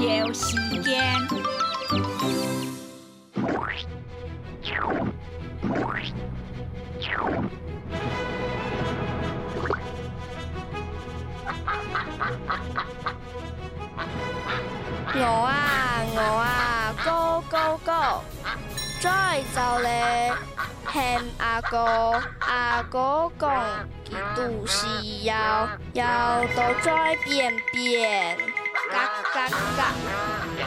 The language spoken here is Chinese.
游时间。我啊我啊，Go Go Go！再就咧，向阿哥阿哥讲，佢都是要要到再便便，カカカ。